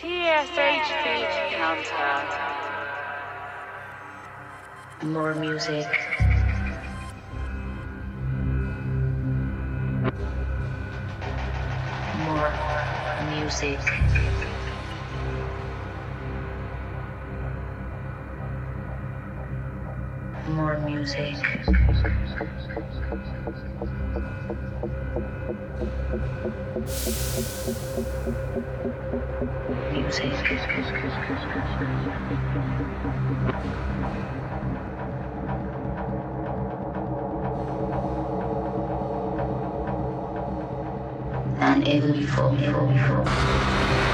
TSHP counter. More music. More music. More music. Music. than ever before, ever before. more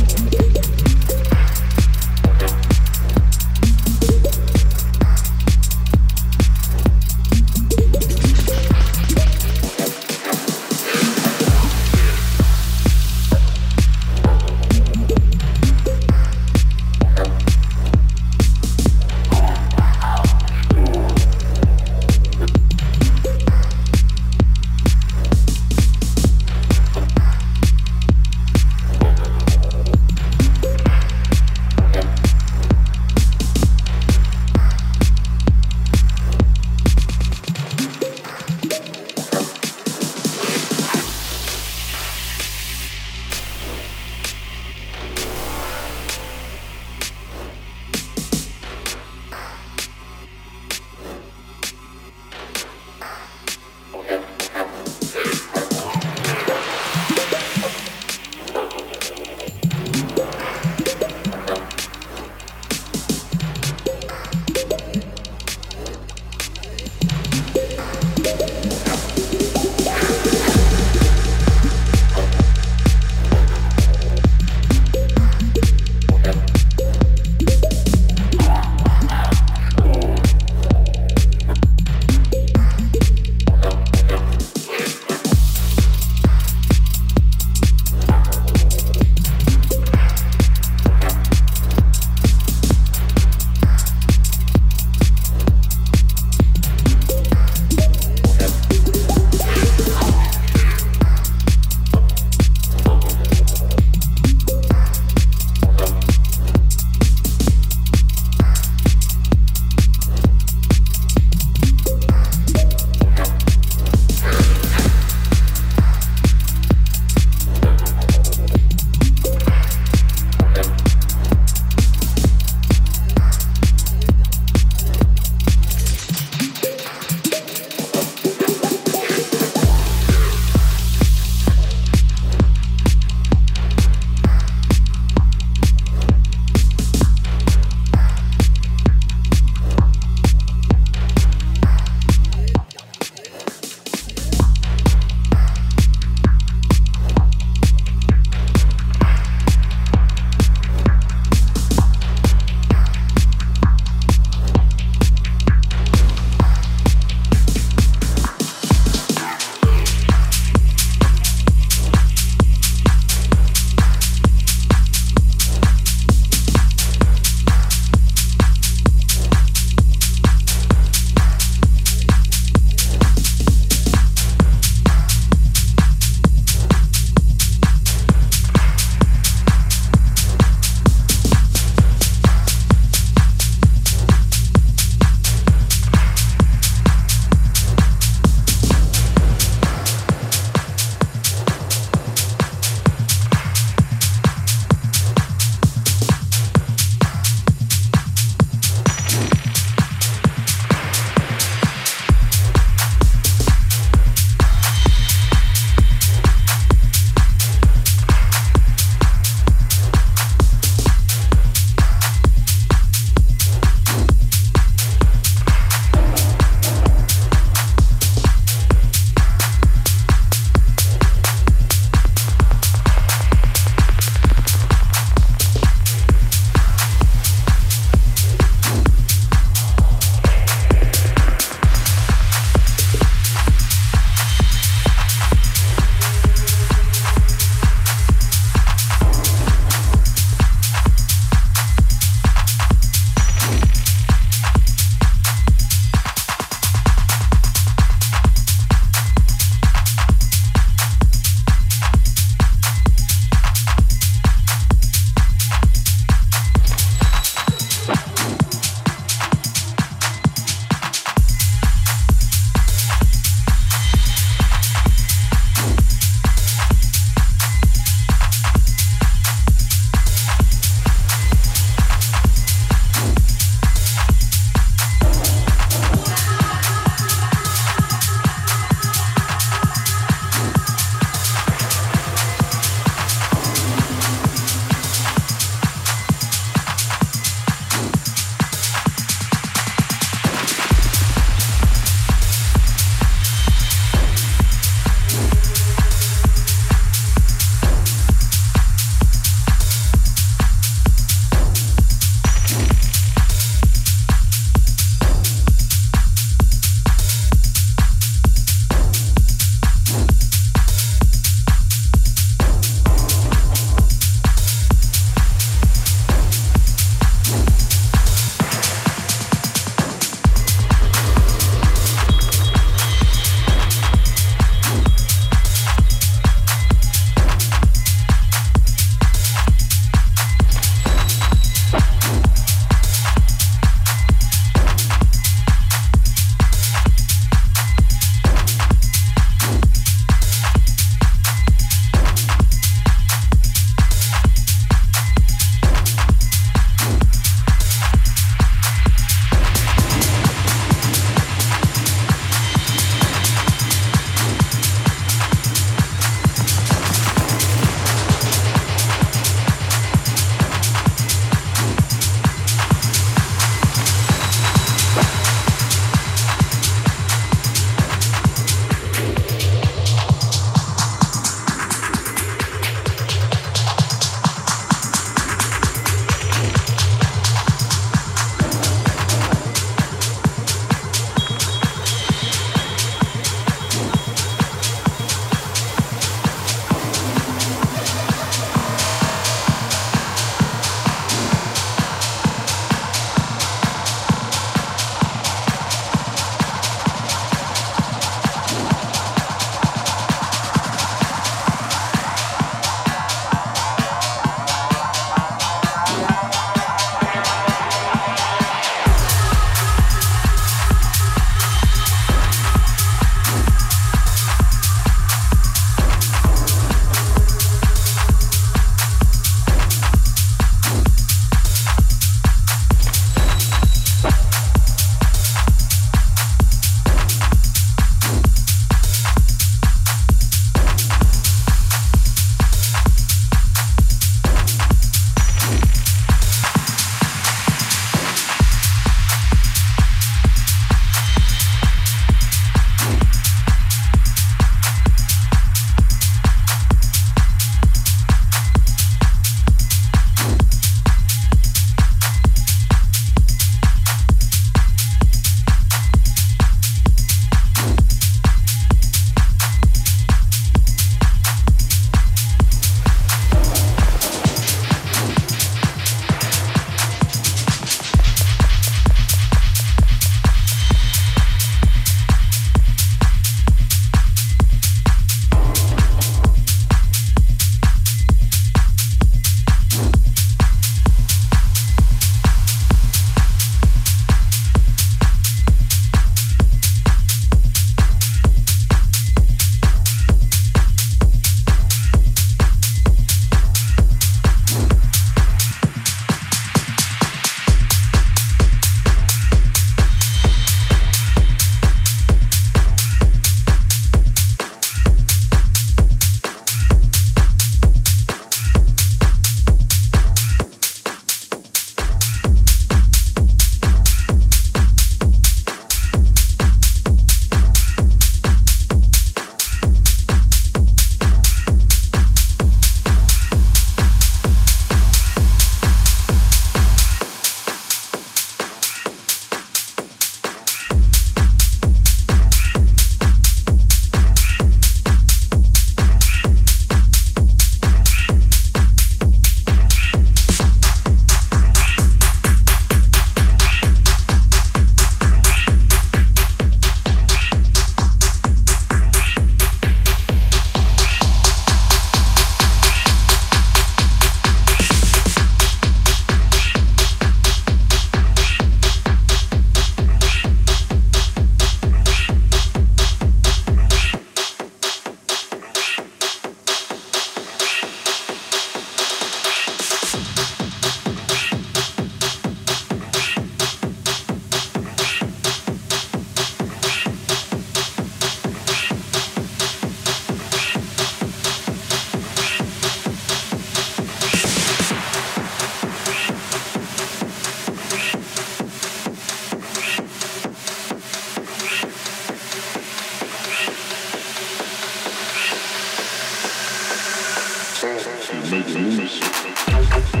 make a move.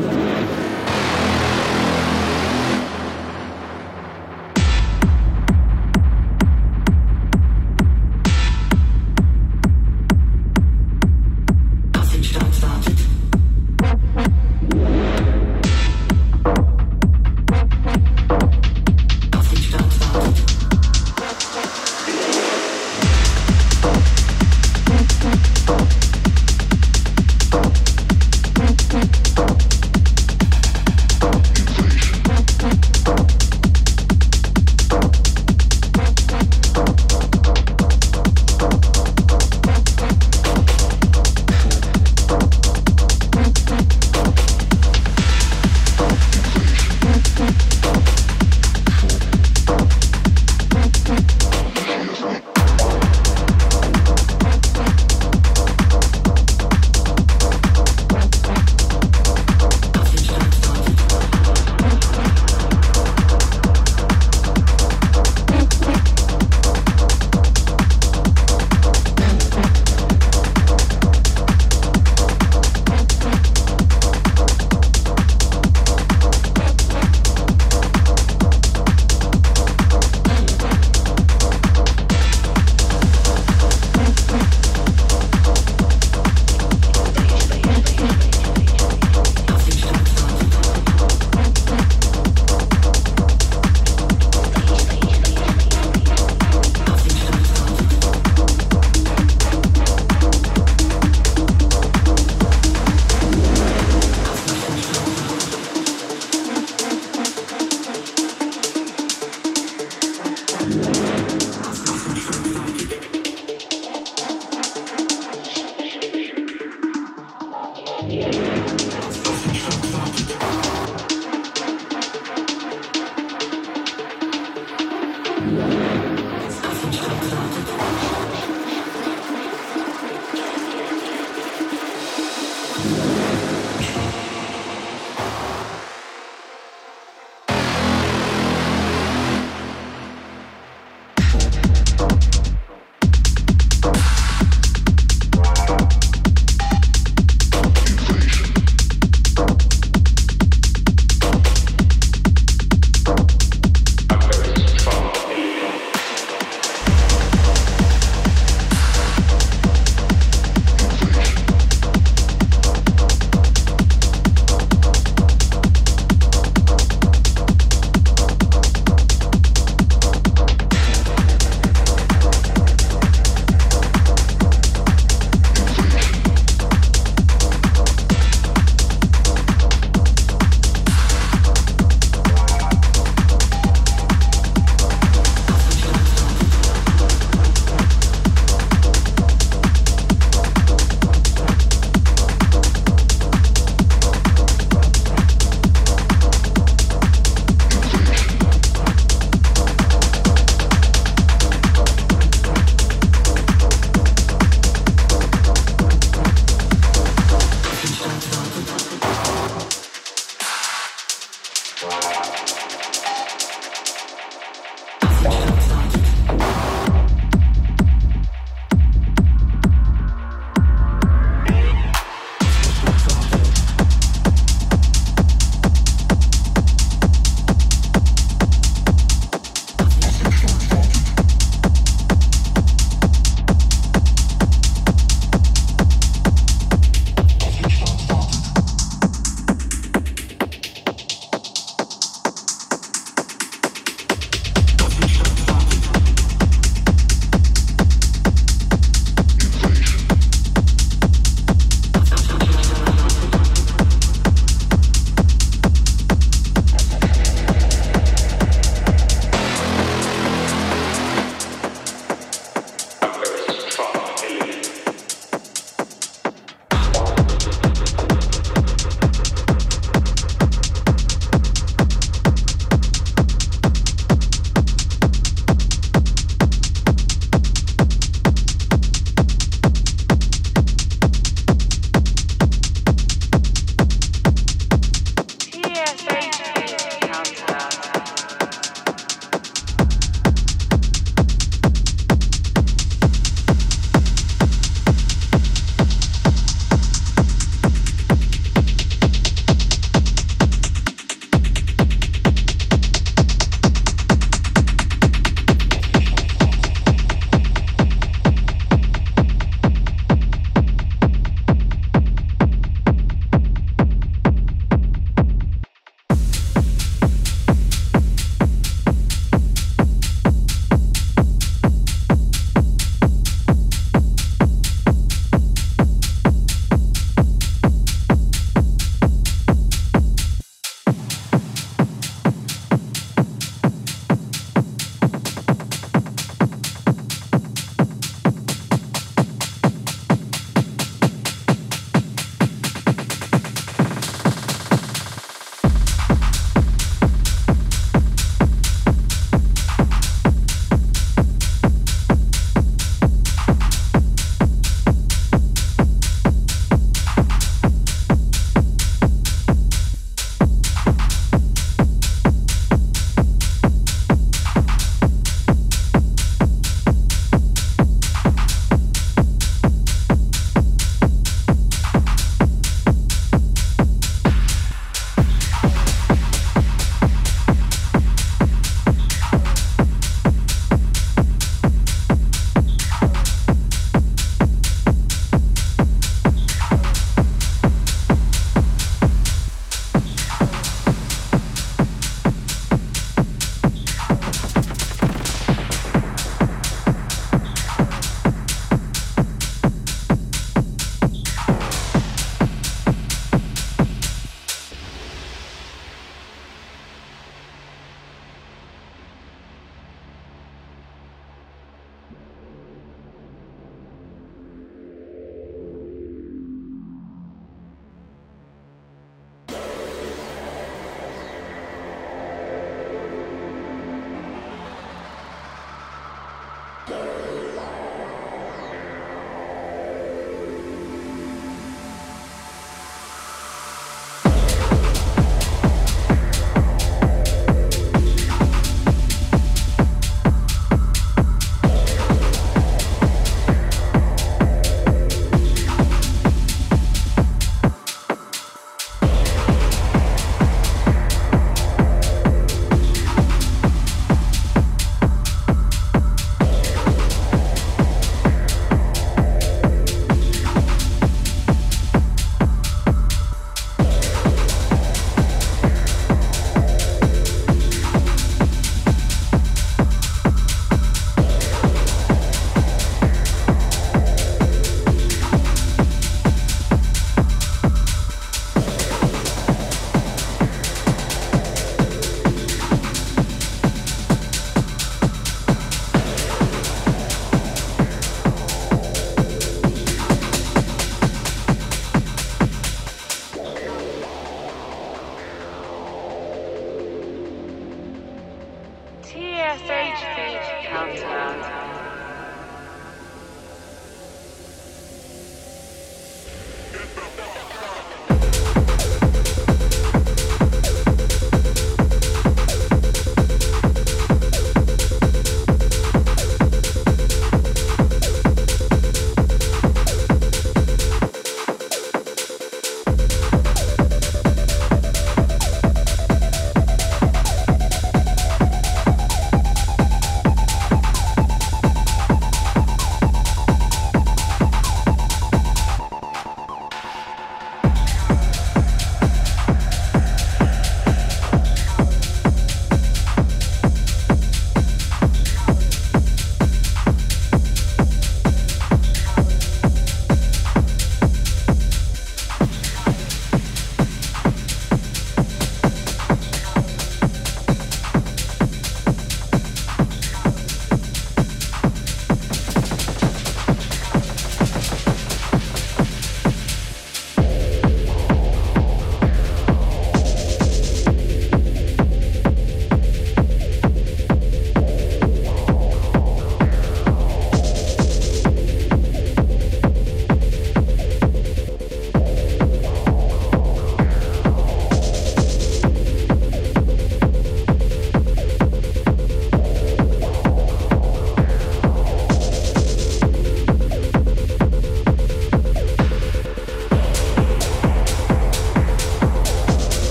Start.